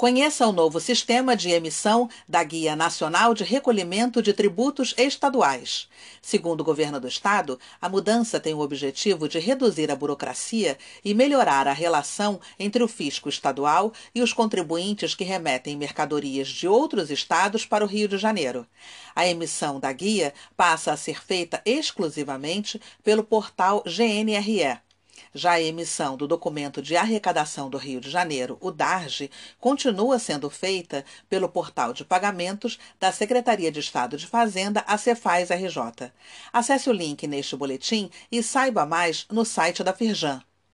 Conheça o novo sistema de emissão da Guia Nacional de Recolhimento de Tributos Estaduais. Segundo o governo do estado, a mudança tem o objetivo de reduzir a burocracia e melhorar a relação entre o fisco estadual e os contribuintes que remetem mercadorias de outros estados para o Rio de Janeiro. A emissão da guia passa a ser feita exclusivamente pelo portal GNRE já a emissão do documento de arrecadação do Rio de Janeiro, o DARGE, continua sendo feita pelo portal de pagamentos da Secretaria de Estado de Fazenda, a Cefaz RJ. Acesse o link neste boletim e saiba mais no site da Firjan